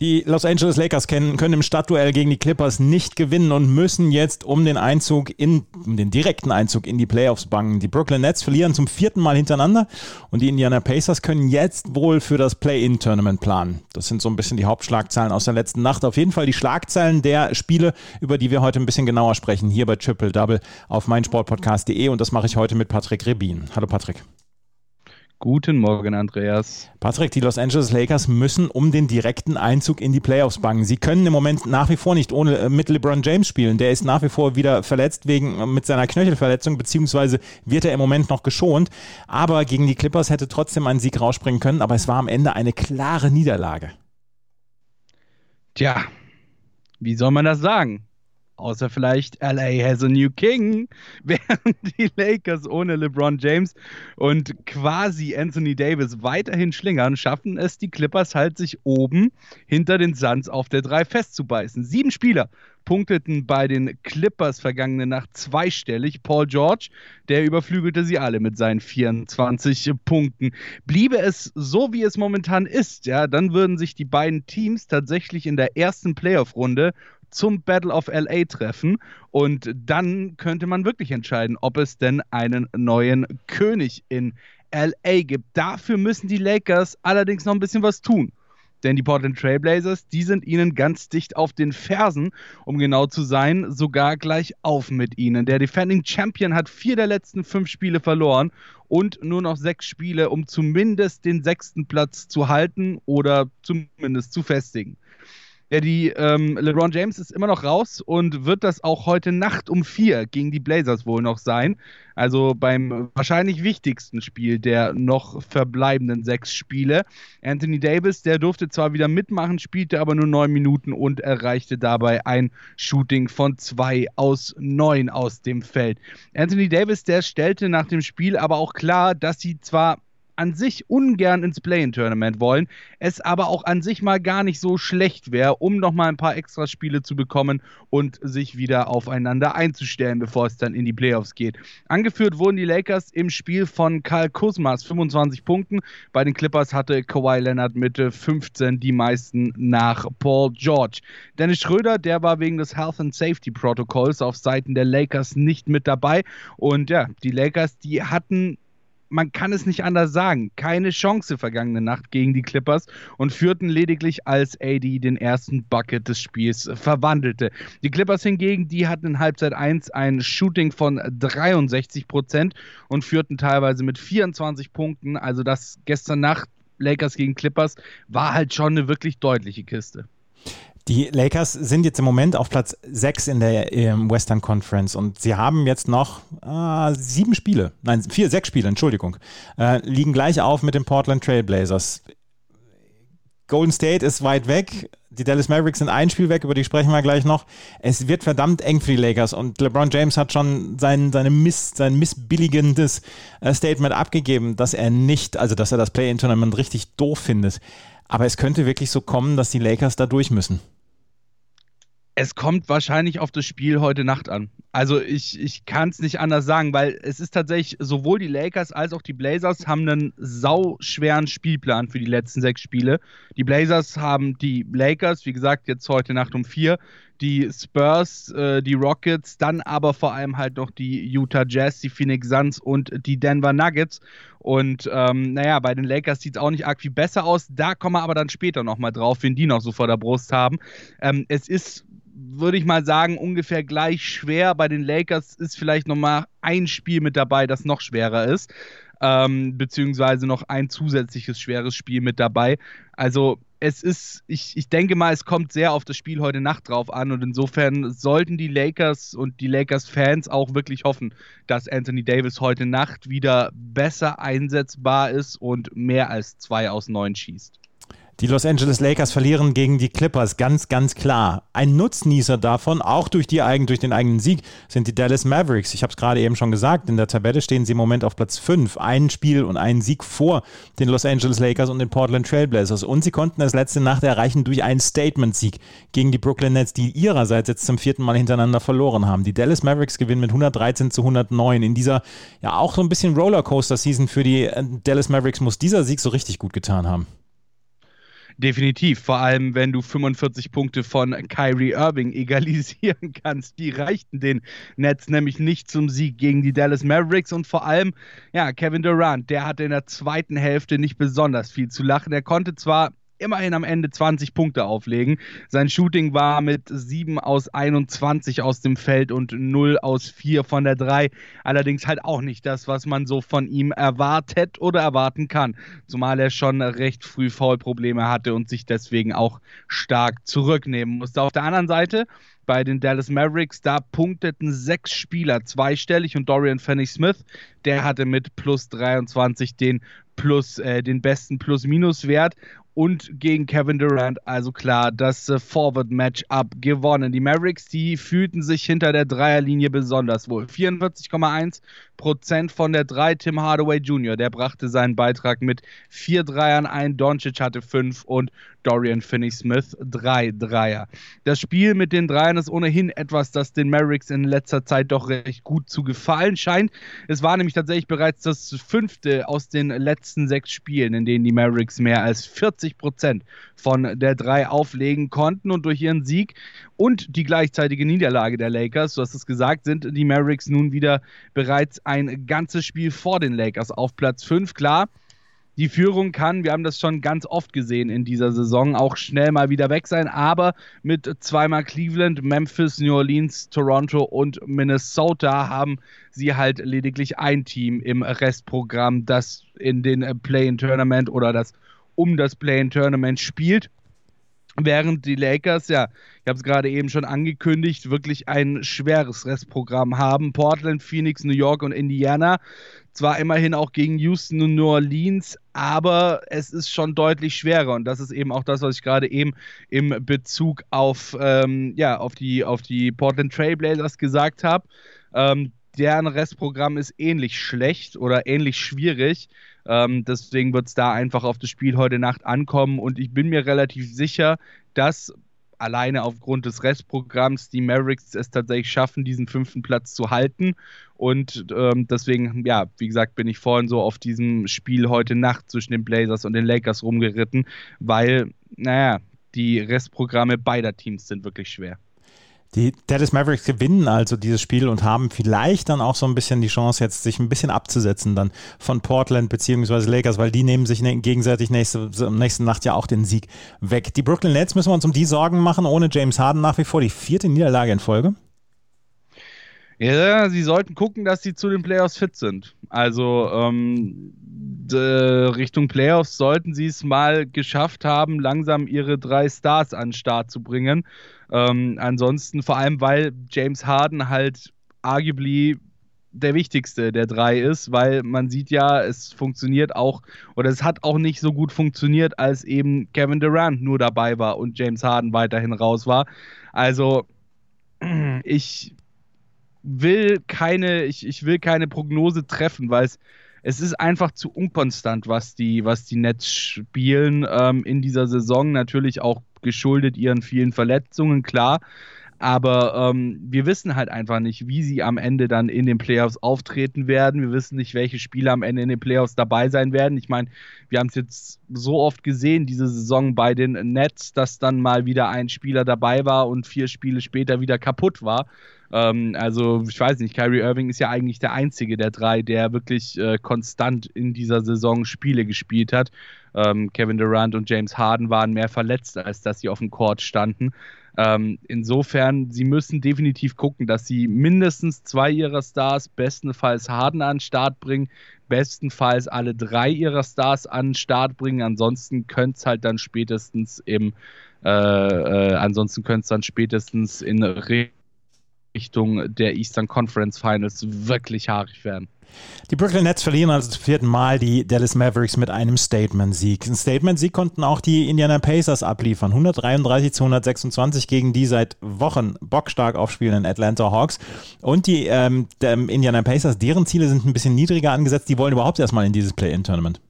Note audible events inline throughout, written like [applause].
Die Los Angeles Lakers können, können im Stadtduell gegen die Clippers nicht gewinnen und müssen jetzt um den Einzug in, um den direkten Einzug in die Playoffs bangen. Die Brooklyn Nets verlieren zum vierten Mal hintereinander und die Indiana Pacers können jetzt wohl für das Play-In-Tournament planen. Das sind so ein bisschen die Hauptschlagzeilen aus der letzten Nacht. Auf jeden Fall die Schlagzeilen der Spiele, über die wir heute ein bisschen genauer sprechen, hier bei Triple Double auf meinsportpodcast.de und das mache ich heute mit Patrick Rebin. Hallo Patrick. Guten Morgen, Andreas. Patrick, die Los Angeles Lakers müssen um den direkten Einzug in die Playoffs bangen. Sie können im Moment nach wie vor nicht ohne äh, mit LeBron James spielen. Der ist nach wie vor wieder verletzt wegen äh, mit seiner Knöchelverletzung, beziehungsweise wird er im Moment noch geschont. Aber gegen die Clippers hätte trotzdem ein Sieg rausspringen können, aber es war am Ende eine klare Niederlage. Tja, wie soll man das sagen? Außer vielleicht LA has a new king, [laughs] während die Lakers ohne LeBron James und quasi Anthony Davis weiterhin schlingern, schaffen es die Clippers halt sich oben hinter den Suns auf der 3 festzubeißen. Sieben Spieler punkteten bei den Clippers vergangene Nacht zweistellig. Paul George, der überflügelte sie alle mit seinen 24 Punkten. Bliebe es so, wie es momentan ist, ja, dann würden sich die beiden Teams tatsächlich in der ersten Playoff-Runde zum Battle of LA treffen. Und dann könnte man wirklich entscheiden, ob es denn einen neuen König in LA gibt. Dafür müssen die Lakers allerdings noch ein bisschen was tun. Denn die Portland Trailblazers, die sind ihnen ganz dicht auf den Fersen, um genau zu sein, sogar gleich auf mit ihnen. Der Defending Champion hat vier der letzten fünf Spiele verloren und nur noch sechs Spiele, um zumindest den sechsten Platz zu halten oder zumindest zu festigen. Ja, die ähm, LeBron James ist immer noch raus und wird das auch heute Nacht um vier gegen die Blazers wohl noch sein. Also beim wahrscheinlich wichtigsten Spiel der noch verbleibenden sechs Spiele. Anthony Davis, der durfte zwar wieder mitmachen, spielte aber nur neun Minuten und erreichte dabei ein Shooting von zwei aus neun aus dem Feld. Anthony Davis, der stellte nach dem Spiel aber auch klar, dass sie zwar an sich ungern ins Play-in-Tournament wollen, es aber auch an sich mal gar nicht so schlecht wäre, um nochmal ein paar extra Spiele zu bekommen und sich wieder aufeinander einzustellen, bevor es dann in die Playoffs geht. Angeführt wurden die Lakers im Spiel von Karl Kuzmas 25 Punkten. Bei den Clippers hatte Kawhi Leonard Mitte 15 die meisten nach Paul George. Dennis Schröder, der war wegen des Health and Safety Protokolls auf Seiten der Lakers nicht mit dabei. Und ja, die Lakers, die hatten man kann es nicht anders sagen, keine Chance vergangene Nacht gegen die Clippers und führten lediglich als AD den ersten Bucket des Spiels verwandelte. Die Clippers hingegen, die hatten in Halbzeit 1 ein Shooting von 63 Prozent und führten teilweise mit 24 Punkten. Also das gestern Nacht Lakers gegen Clippers war halt schon eine wirklich deutliche Kiste. Die Lakers sind jetzt im Moment auf Platz 6 in der Western Conference und sie haben jetzt noch äh, sieben Spiele, nein, vier, sechs Spiele, Entschuldigung, äh, liegen gleich auf mit den Portland Trailblazers. Golden State ist weit weg, die Dallas Mavericks sind ein Spiel weg, über die sprechen wir gleich noch. Es wird verdammt eng für die Lakers und LeBron James hat schon sein, seine Miss, sein missbilligendes äh, Statement abgegeben, dass er nicht, also dass er das Play-In-Tournament richtig doof findet. Aber es könnte wirklich so kommen, dass die Lakers da durch müssen. Es kommt wahrscheinlich auf das Spiel heute Nacht an. Also ich, ich kann es nicht anders sagen, weil es ist tatsächlich sowohl die Lakers als auch die Blazers haben einen sauschweren Spielplan für die letzten sechs Spiele. Die Blazers haben die Lakers, wie gesagt, jetzt heute Nacht um vier, die Spurs, äh, die Rockets, dann aber vor allem halt noch die Utah Jazz, die Phoenix Suns und die Denver Nuggets. Und ähm, naja, bei den Lakers sieht es auch nicht arg viel besser aus. Da kommen wir aber dann später nochmal drauf, wen die noch so vor der Brust haben. Ähm, es ist würde ich mal sagen, ungefähr gleich schwer. Bei den Lakers ist vielleicht nochmal ein Spiel mit dabei, das noch schwerer ist. Ähm, beziehungsweise noch ein zusätzliches schweres Spiel mit dabei. Also es ist, ich, ich denke mal, es kommt sehr auf das Spiel heute Nacht drauf an und insofern sollten die Lakers und die Lakers-Fans auch wirklich hoffen, dass Anthony Davis heute Nacht wieder besser einsetzbar ist und mehr als zwei aus neun schießt. Die Los Angeles Lakers verlieren gegen die Clippers, ganz, ganz klar. Ein Nutznießer davon, auch durch, die, durch den eigenen Sieg, sind die Dallas Mavericks. Ich habe es gerade eben schon gesagt, in der Tabelle stehen sie im Moment auf Platz 5. Ein Spiel und einen Sieg vor den Los Angeles Lakers und den Portland Trailblazers. Und sie konnten das letzte Nacht erreichen durch einen Statement-Sieg gegen die Brooklyn Nets, die ihrerseits jetzt zum vierten Mal hintereinander verloren haben. Die Dallas Mavericks gewinnen mit 113 zu 109. In dieser ja auch so ein bisschen Rollercoaster-Season für die äh, Dallas Mavericks muss dieser Sieg so richtig gut getan haben. Definitiv, vor allem wenn du 45 Punkte von Kyrie Irving [laughs] egalisieren kannst. Die reichten den Nets nämlich nicht zum Sieg gegen die Dallas Mavericks und vor allem, ja, Kevin Durant, der hatte in der zweiten Hälfte nicht besonders viel zu lachen. Er konnte zwar immerhin am Ende 20 Punkte auflegen. Sein Shooting war mit 7 aus 21 aus dem Feld und 0 aus 4 von der 3. Allerdings halt auch nicht das, was man so von ihm erwartet oder erwarten kann. Zumal er schon recht früh Foulprobleme hatte und sich deswegen auch stark zurücknehmen musste. Auf der anderen Seite bei den Dallas Mavericks. Da punkteten sechs Spieler zweistellig und Dorian Finney-Smith, der hatte mit plus 23 den plus äh, den besten Plus-Minus-Wert und gegen Kevin Durant. Also klar, das äh, Forward-Matchup gewonnen. Die Mavericks, die fühlten sich hinter der Dreierlinie besonders wohl. 44,1 Prozent von der 3. Tim Hardaway Jr., der brachte seinen Beitrag mit vier Dreiern ein. Doncic hatte fünf und Dorian Finney-Smith drei Dreier. Das Spiel mit den Dreiern ist ohnehin etwas, das den Mavericks in letzter Zeit doch recht gut zu gefallen scheint. Es war nämlich tatsächlich bereits das fünfte aus den letzten sechs Spielen, in denen die Mavericks mehr als 40 Prozent von der Drei auflegen konnten und durch ihren Sieg und die gleichzeitige Niederlage der Lakers, du hast es gesagt, sind die Mavericks nun wieder bereits ein ganzes Spiel vor den Lakers auf Platz 5. Klar, die Führung kann, wir haben das schon ganz oft gesehen in dieser Saison, auch schnell mal wieder weg sein. Aber mit zweimal Cleveland, Memphis, New Orleans, Toronto und Minnesota haben sie halt lediglich ein Team im Restprogramm, das in den Play-in-Tournament oder das um das Play-in-Tournament spielt. Während die Lakers, ja, ich habe es gerade eben schon angekündigt, wirklich ein schweres Restprogramm haben. Portland, Phoenix, New York und Indiana. Zwar immerhin auch gegen Houston und New Orleans, aber es ist schon deutlich schwerer. Und das ist eben auch das, was ich gerade eben im Bezug auf, ähm, ja, auf, die, auf die Portland Trailblazers gesagt habe. Ähm, deren Restprogramm ist ähnlich schlecht oder ähnlich schwierig. Ähm, deswegen wird es da einfach auf das Spiel heute Nacht ankommen und ich bin mir relativ sicher, dass alleine aufgrund des Restprogramms die Mavericks es tatsächlich schaffen, diesen fünften Platz zu halten. Und ähm, deswegen, ja, wie gesagt, bin ich vorhin so auf diesem Spiel heute Nacht zwischen den Blazers und den Lakers rumgeritten, weil, naja, die Restprogramme beider Teams sind wirklich schwer. Die Dallas Mavericks gewinnen also dieses Spiel und haben vielleicht dann auch so ein bisschen die Chance, jetzt sich ein bisschen abzusetzen dann von Portland bzw. Lakers, weil die nehmen sich ne, gegenseitig nächste, nächste Nacht ja auch den Sieg weg. Die Brooklyn Nets müssen wir uns um die Sorgen machen, ohne James Harden nach wie vor die vierte Niederlage in Folge. Ja, sie sollten gucken, dass sie zu den Playoffs fit sind. Also ähm, Richtung Playoffs sollten sie es mal geschafft haben, langsam ihre drei Stars an den Start zu bringen. Ähm, ansonsten vor allem, weil James Harden halt arguably der wichtigste der drei ist, weil man sieht ja, es funktioniert auch oder es hat auch nicht so gut funktioniert, als eben Kevin Durant nur dabei war und James Harden weiterhin raus war. Also [clears throat] ich will keine, ich, ich will keine Prognose treffen, weil es es ist einfach zu unkonstant, was die, was die Nets spielen ähm, in dieser Saison. Natürlich auch geschuldet ihren vielen Verletzungen, klar. Aber ähm, wir wissen halt einfach nicht, wie sie am Ende dann in den Playoffs auftreten werden. Wir wissen nicht, welche Spieler am Ende in den Playoffs dabei sein werden. Ich meine, wir haben es jetzt so oft gesehen, diese Saison bei den Nets, dass dann mal wieder ein Spieler dabei war und vier Spiele später wieder kaputt war. Ähm, also, ich weiß nicht, Kyrie Irving ist ja eigentlich der einzige der drei, der wirklich äh, konstant in dieser Saison Spiele gespielt hat. Ähm, Kevin Durant und James Harden waren mehr verletzt, als dass sie auf dem Court standen. Ähm, insofern, sie müssen definitiv gucken, dass sie mindestens zwei ihrer Stars, bestenfalls Harden an den Start bringen, bestenfalls alle drei ihrer Stars an den Start bringen. Ansonsten könnte es halt dann spätestens im, äh, äh, ansonsten könnte es dann spätestens in Richtung der Eastern Conference Finals wirklich haarig werden. Die Brooklyn Nets verlieren also zum vierten Mal die Dallas Mavericks mit einem Statement-Sieg. Ein Statement-Sieg konnten auch die Indiana Pacers abliefern. 133 zu 126 gegen die seit Wochen bockstark aufspielenden Atlanta Hawks. Und die ähm, Indiana Pacers, deren Ziele sind ein bisschen niedriger angesetzt. Die wollen überhaupt erstmal in dieses Play-In-Tournament.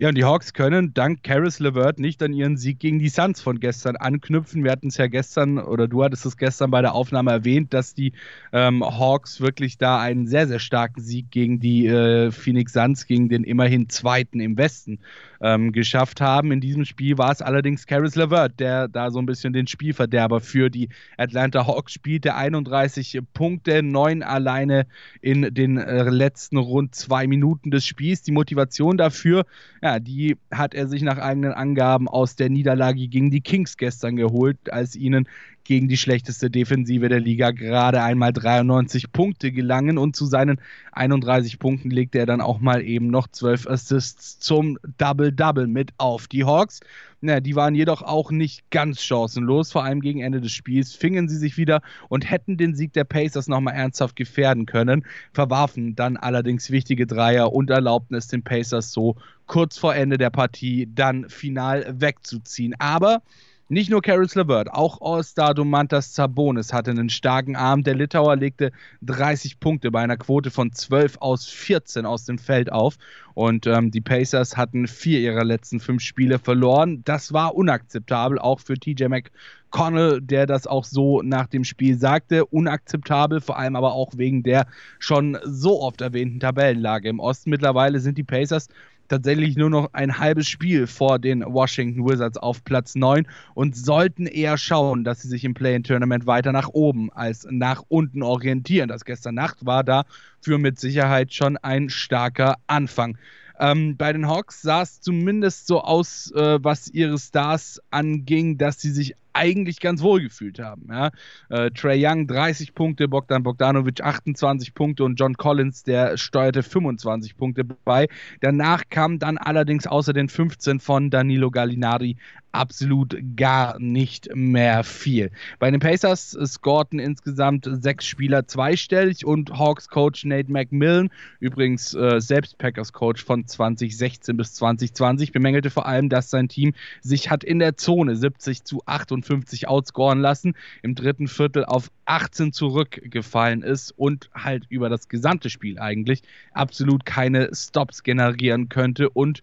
Ja, und die Hawks können dank Caris LeVert nicht an ihren Sieg gegen die Suns von gestern anknüpfen. Wir hatten es ja gestern, oder du hattest es gestern bei der Aufnahme erwähnt, dass die ähm, Hawks wirklich da einen sehr, sehr starken Sieg gegen die äh, Phoenix Suns, gegen den immerhin Zweiten im Westen ähm, geschafft haben. In diesem Spiel war es allerdings Caris LeVert, der da so ein bisschen den Spielverderber für die Atlanta Hawks spielte. 31 Punkte, 9 alleine in den äh, letzten rund zwei Minuten des Spiels. Die Motivation dafür, ja, die hat er sich nach eigenen Angaben aus der Niederlage gegen die Kings gestern geholt, als ihnen gegen die schlechteste Defensive der Liga gerade einmal 93 Punkte gelangen und zu seinen 31 Punkten legte er dann auch mal eben noch 12 Assists zum Double-Double mit auf. Die Hawks na, die waren jedoch auch nicht ganz chancenlos. Vor allem gegen Ende des Spiels fingen sie sich wieder und hätten den Sieg der Pacers nochmal ernsthaft gefährden können, verwarfen dann allerdings wichtige Dreier und erlaubten es den Pacers so kurz vor Ende der Partie dann final wegzuziehen. Aber nicht nur Caris LeVert, auch All-Star Domantas Sabonis hatte einen starken Arm. Der Litauer legte 30 Punkte bei einer Quote von 12 aus 14 aus dem Feld auf. Und ähm, die Pacers hatten vier ihrer letzten fünf Spiele verloren. Das war unakzeptabel, auch für TJ McConnell, der das auch so nach dem Spiel sagte. Unakzeptabel, vor allem aber auch wegen der schon so oft erwähnten Tabellenlage im Osten. Mittlerweile sind die Pacers tatsächlich nur noch ein halbes Spiel vor den Washington Wizards auf Platz 9 und sollten eher schauen, dass sie sich im Play-in-Tournament weiter nach oben als nach unten orientieren. Das gestern Nacht war da für mit Sicherheit schon ein starker Anfang. Ähm, bei den Hawks sah es zumindest so aus, äh, was ihre Stars anging, dass sie sich eigentlich ganz wohl gefühlt haben. Ja? Äh, Trey Young 30 Punkte, Bogdan Bogdanovic 28 Punkte und John Collins, der steuerte 25 Punkte bei. Danach kam dann allerdings außer den 15 von Danilo Gallinari absolut gar nicht mehr viel. Bei den Pacers scorten insgesamt sechs Spieler zweistellig und Hawks Coach Nate McMillan, übrigens äh, selbst Packers Coach von 2016 bis 2020, bemängelte vor allem, dass sein Team sich hat in der Zone 70 zu 58 outscoren lassen, im dritten Viertel auf 18 zurückgefallen ist und halt über das gesamte Spiel eigentlich absolut keine Stops generieren könnte und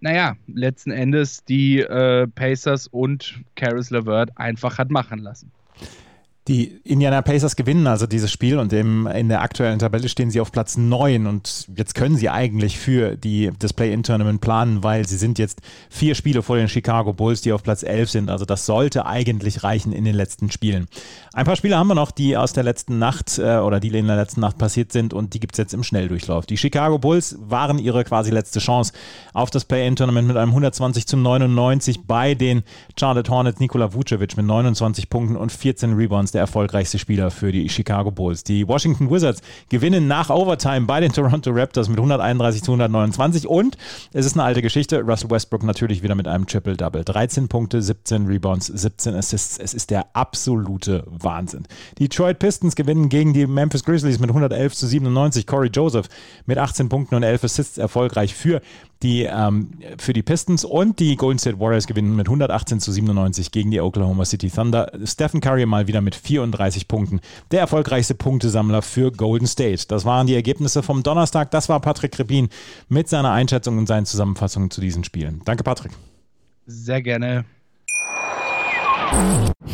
naja, letzten Endes die äh, Pacers und Caris LeVert einfach hat machen lassen. Die Indiana Pacers gewinnen also dieses Spiel und im, in der aktuellen Tabelle stehen sie auf Platz 9 und jetzt können sie eigentlich für die, das Play-In-Tournament planen, weil sie sind jetzt vier Spiele vor den Chicago Bulls, die auf Platz 11 sind. Also das sollte eigentlich reichen in den letzten Spielen. Ein paar Spiele haben wir noch, die aus der letzten Nacht äh, oder die in der letzten Nacht passiert sind und die gibt es jetzt im Schnelldurchlauf. Die Chicago Bulls waren ihre quasi letzte Chance auf das Play-In-Tournament mit einem 120 zu 99 bei den Charlotte Hornets Nikola Vucevic mit 29 Punkten und 14 Rebounds der erfolgreichste Spieler für die Chicago Bulls. Die Washington Wizards gewinnen nach Overtime bei den Toronto Raptors mit 131 zu 129 und es ist eine alte Geschichte. Russell Westbrook natürlich wieder mit einem Triple-Double. 13 Punkte, 17 Rebounds, 17 Assists. Es ist der absolute Wahnsinn. Die Detroit Pistons gewinnen gegen die Memphis Grizzlies mit 111 zu 97. Corey Joseph mit 18 Punkten und 11 Assists erfolgreich für die, ähm, für die Pistons und die Golden State Warriors gewinnen mit 118 zu 97 gegen die Oklahoma City Thunder. Stephen Curry mal wieder mit 34 Punkten. Der erfolgreichste Punktesammler für Golden State. Das waren die Ergebnisse vom Donnerstag. Das war Patrick Krepin mit seiner Einschätzung und seinen Zusammenfassungen zu diesen Spielen. Danke, Patrick. Sehr gerne.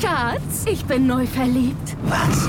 Schatz, ich bin neu verliebt. Was?